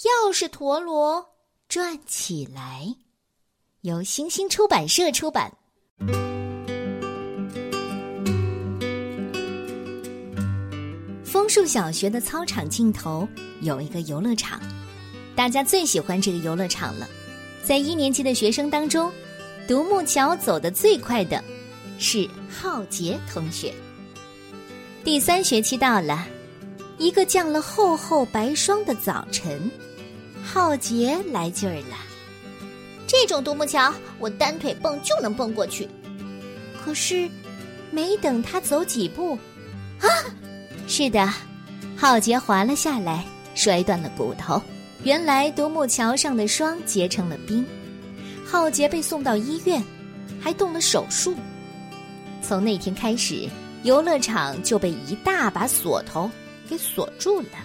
钥匙陀螺转起来，由星星出版社出版。枫树小学的操场尽头有一个游乐场，大家最喜欢这个游乐场了。在一年级的学生当中，独木桥走得最快的是浩杰同学。第三学期到了，一个降了厚厚白霜的早晨，浩杰来劲儿了。这种独木桥，我单腿蹦就能蹦过去。可是，没等他走几步，啊！是的，浩杰滑了下来，摔断了骨头。原来独木桥上的霜结成了冰，浩杰被送到医院，还动了手术。从那天开始，游乐场就被一大把锁头给锁住了，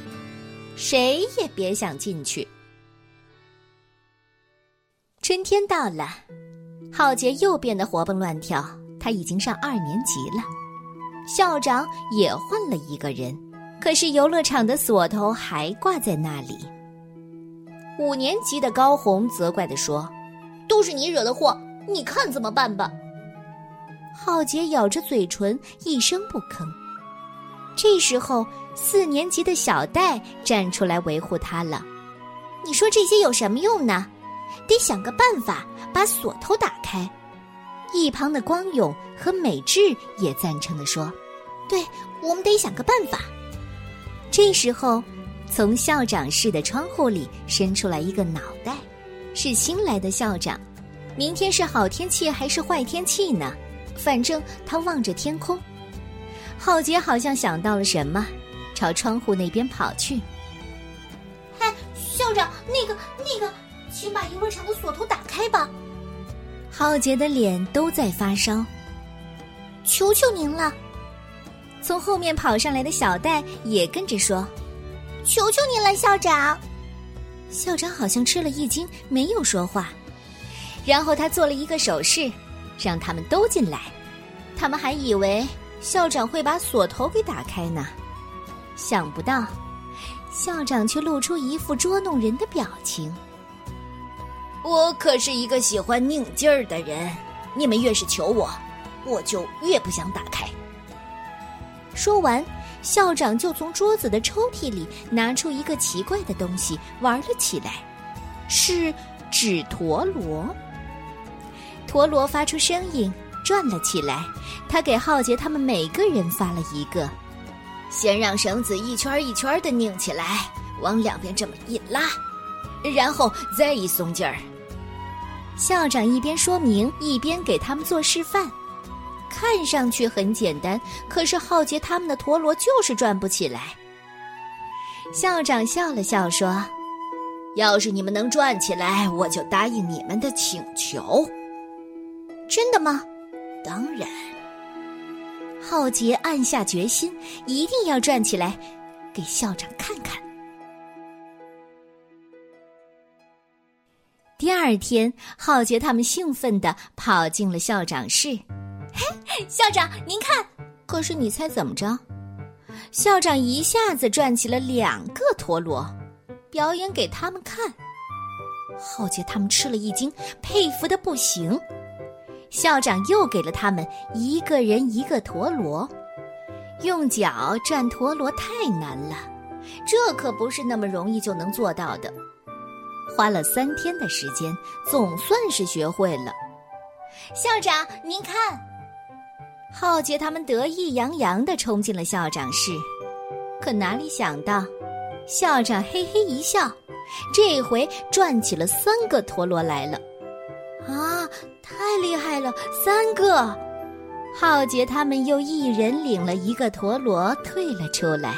谁也别想进去。春天到了，浩杰又变得活蹦乱跳。他已经上二年级了，校长也换了一个人，可是游乐场的锁头还挂在那里。五年级的高红责怪地说：“都是你惹的祸，你看怎么办吧？”浩杰咬着嘴唇，一声不吭。这时候，四年级的小戴站出来维护他了：“你说这些有什么用呢？得想个办法把锁头打开。”一旁的光勇和美智也赞成的说：“对，我们得想个办法。”这时候，从校长室的窗户里伸出来一个脑袋，是新来的校长。明天是好天气还是坏天气呢？反正他望着天空。浩杰好像想到了什么，朝窗户那边跑去。“哎，校长，那个那个，请把游乐场的锁头打开吧。”浩杰的脸都在发烧，求求您了！从后面跑上来的小戴也跟着说：“求求您了，校长！”校长好像吃了一惊，没有说话。然后他做了一个手势，让他们都进来。他们还以为校长会把锁头给打开呢，想不到校长却露出一副捉弄人的表情。我可是一个喜欢拧劲儿的人，你们越是求我，我就越不想打开。说完，校长就从桌子的抽屉里拿出一个奇怪的东西玩了起来，是纸陀螺。陀螺发出声音，转了起来。他给浩杰他们每个人发了一个，先让绳子一圈一圈的拧起来，往两边这么一拉，然后再一松劲儿。校长一边说明，一边给他们做示范，看上去很简单，可是浩杰他们的陀螺就是转不起来。校长笑了笑说：“要是你们能转起来，我就答应你们的请求。”真的吗？当然。浩杰暗下决心，一定要转起来，给校长看看。第二天，浩杰他们兴奋地跑进了校长室。嘿，校长，您看！可是你猜怎么着？校长一下子转起了两个陀螺，表演给他们看。浩杰他们吃了一惊，佩服的不行。校长又给了他们一个人一个陀螺，用脚转陀螺太难了，这可不是那么容易就能做到的。花了三天的时间，总算是学会了。校长，您看，浩杰他们得意洋洋地冲进了校长室，可哪里想到，校长嘿嘿一笑，这回转起了三个陀螺来了。啊，太厉害了，三个！浩杰他们又一人领了一个陀螺退了出来，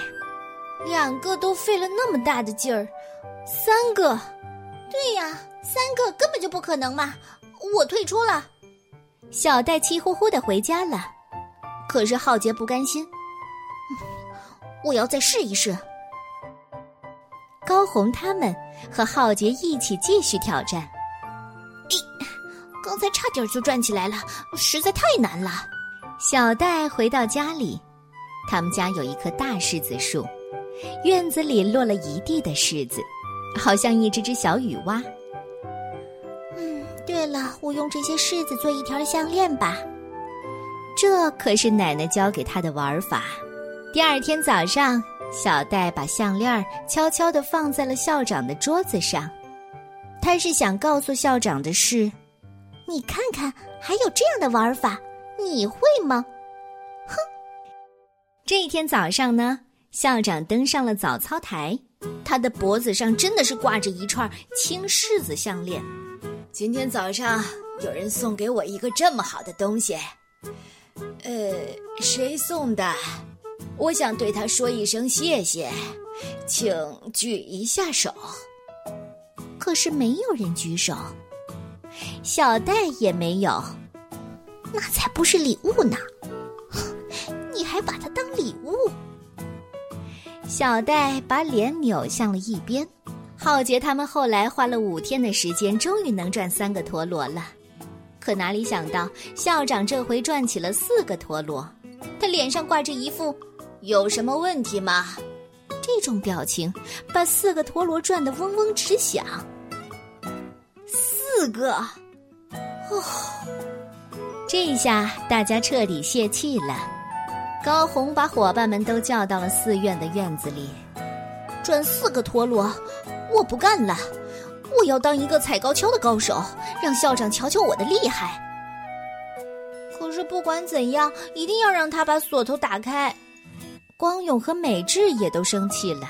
两个都费了那么大的劲儿，三个。对呀，三个根本就不可能嘛！我退出了。小戴气呼呼的回家了。可是浩杰不甘心，我要再试一试。高红他们和浩杰一起继续挑战。咦，刚才差点就转起来了，实在太难了。小戴回到家里，他们家有一棵大柿子树，院子里落了一地的柿子。好像一只只小雨蛙。嗯，对了，我用这些柿子做一条项链吧。这可是奶奶教给他的玩法。第二天早上，小戴把项链悄悄地放在了校长的桌子上。他是想告诉校长的是：你看看，还有这样的玩法，你会吗？哼！这一天早上呢，校长登上了早操台，他的脖子上真的是挂着一串青柿子项链。今天早上有人送给我一个这么好的东西。呃，谁送的？我想对他说一声谢谢，请举一下手。可是没有人举手，小戴也没有。那才不是礼物呢！小戴把脸扭向了一边。浩杰他们后来花了五天的时间，终于能转三个陀螺了。可哪里想到，校长这回转起了四个陀螺，他脸上挂着一副“有什么问题吗”这种表情，把四个陀螺转得嗡嗡直响。四个，哦，这下大家彻底泄气了。高红把伙伴们都叫到了寺院的院子里，转四个陀螺，我不干了。我要当一个踩高跷的高手，让校长瞧瞧我的厉害。可是不管怎样，一定要让他把锁头打开。光勇和美智也都生气了，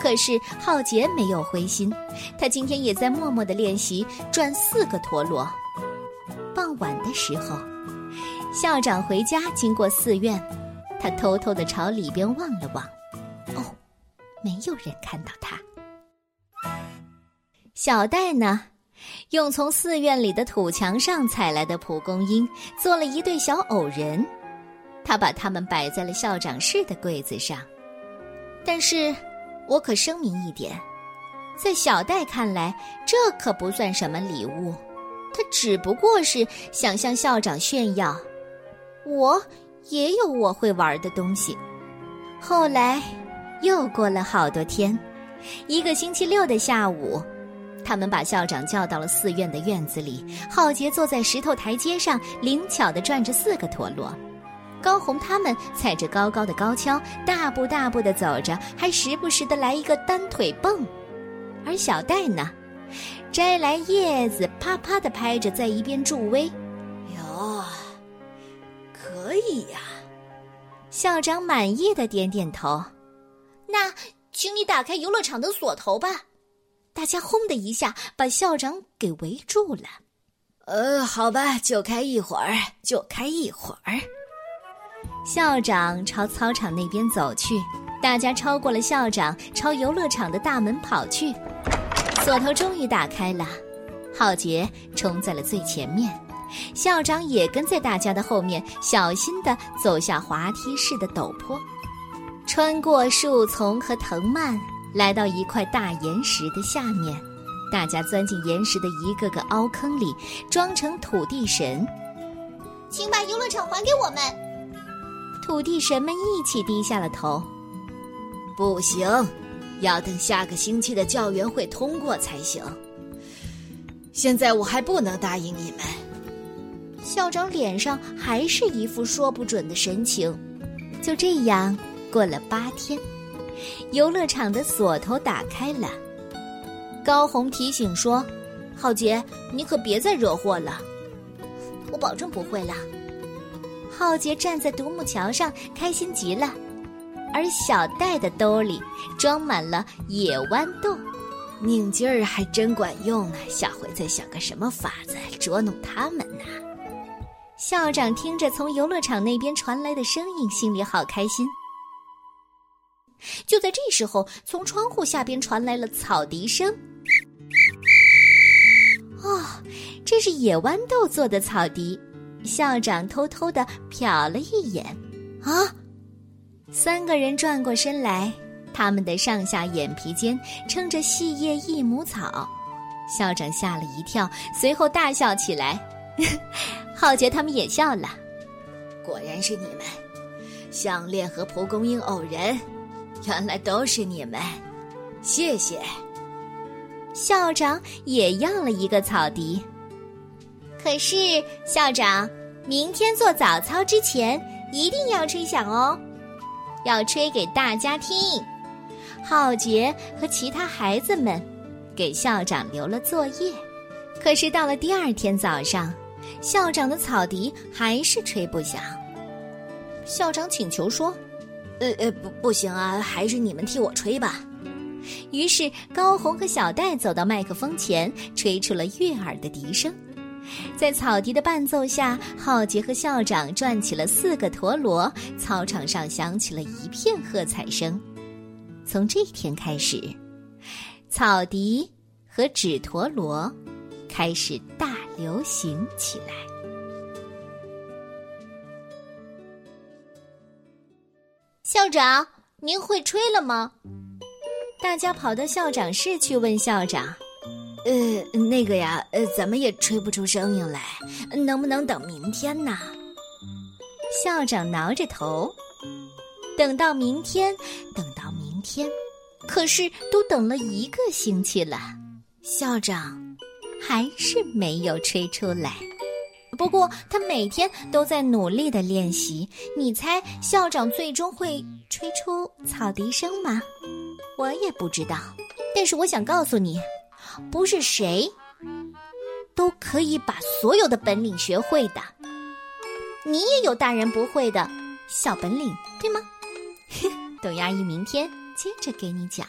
可是浩杰没有灰心，他今天也在默默的练习转四个陀螺。傍晚的时候，校长回家经过寺院，他偷偷的朝里边望了望，哦，没有人看到他。小戴呢，用从寺院里的土墙上采来的蒲公英做了一对小偶人，他把它们摆在了校长室的柜子上。但是，我可声明一点，在小戴看来，这可不算什么礼物，他只不过是想向校长炫耀，我也有我会玩的东西。后来，又过了好多天，一个星期六的下午。他们把校长叫到了寺院的院子里，浩杰坐在石头台阶上，灵巧地转着四个陀螺。高红他们踩着高高的高跷，大步大步地走着，还时不时地来一个单腿蹦。而小戴呢，摘来叶子，啪啪地拍着，在一边助威。以呀！校长满意的点点头。那，请你打开游乐场的锁头吧。大家轰的一下把校长给围住了。呃，好吧，就开一会儿，就开一会儿。校长朝操场那边走去，大家超过了校长，朝游乐场的大门跑去。锁头终于打开了，浩杰冲在了最前面，校长也跟在大家的后面，小心的走下滑梯式的陡坡，穿过树丛和藤蔓。来到一块大岩石的下面，大家钻进岩石的一个个凹坑里，装成土地神。请把游乐场还给我们。土地神们一起低下了头。不行，要等下个星期的教员会通过才行。现在我还不能答应你们。校长脸上还是一副说不准的神情。就这样过了八天。游乐场的锁头打开了，高红提醒说：“浩杰，你可别再惹祸了。”我保证不会了。浩杰站在独木桥上，开心极了，而小戴的兜里装满了野豌豆，拧劲儿还真管用呢。下回再想个什么法子捉弄他们呢？校长听着从游乐场那边传来的声音，心里好开心。就在这时候，从窗户下边传来了草笛声。哦，这是野豌豆做的草笛。校长偷偷的瞟了一眼，啊！三个人转过身来，他们的上下眼皮间撑着细叶益母草。校长吓了一跳，随后大笑起来。浩杰他们也笑了。果然是你们，项链和蒲公英偶人。原来都是你们，谢谢。校长也要了一个草笛。可是校长，明天做早操之前一定要吹响哦，要吹给大家听。浩杰和其他孩子们给校长留了作业。可是到了第二天早上，校长的草笛还是吹不响。校长请求说：“呃呃，不不行啊，还是你们替我吹吧。”于是高红和小戴走到麦克风前，吹出了悦耳的笛声。在草笛的伴奏下，浩杰和校长转起了四个陀螺，操场上响起了一片喝彩声。从这一天开始，草笛和纸陀螺开始大流行起来。校长，您会吹了吗？大家跑到校长室去问校长：“呃，那个呀，呃，怎么也吹不出声音来，能不能等明天呢？”校长挠着头，等到明天，等到明天，可是都等了一个星期了，校长还是没有吹出来。不过他每天都在努力的练习。你猜校长最终会吹出草笛声吗？我也不知道。但是我想告诉你，不是谁都可以把所有的本领学会的。你也有大人不会的小本领，对吗？董阿姨明天接着给你讲。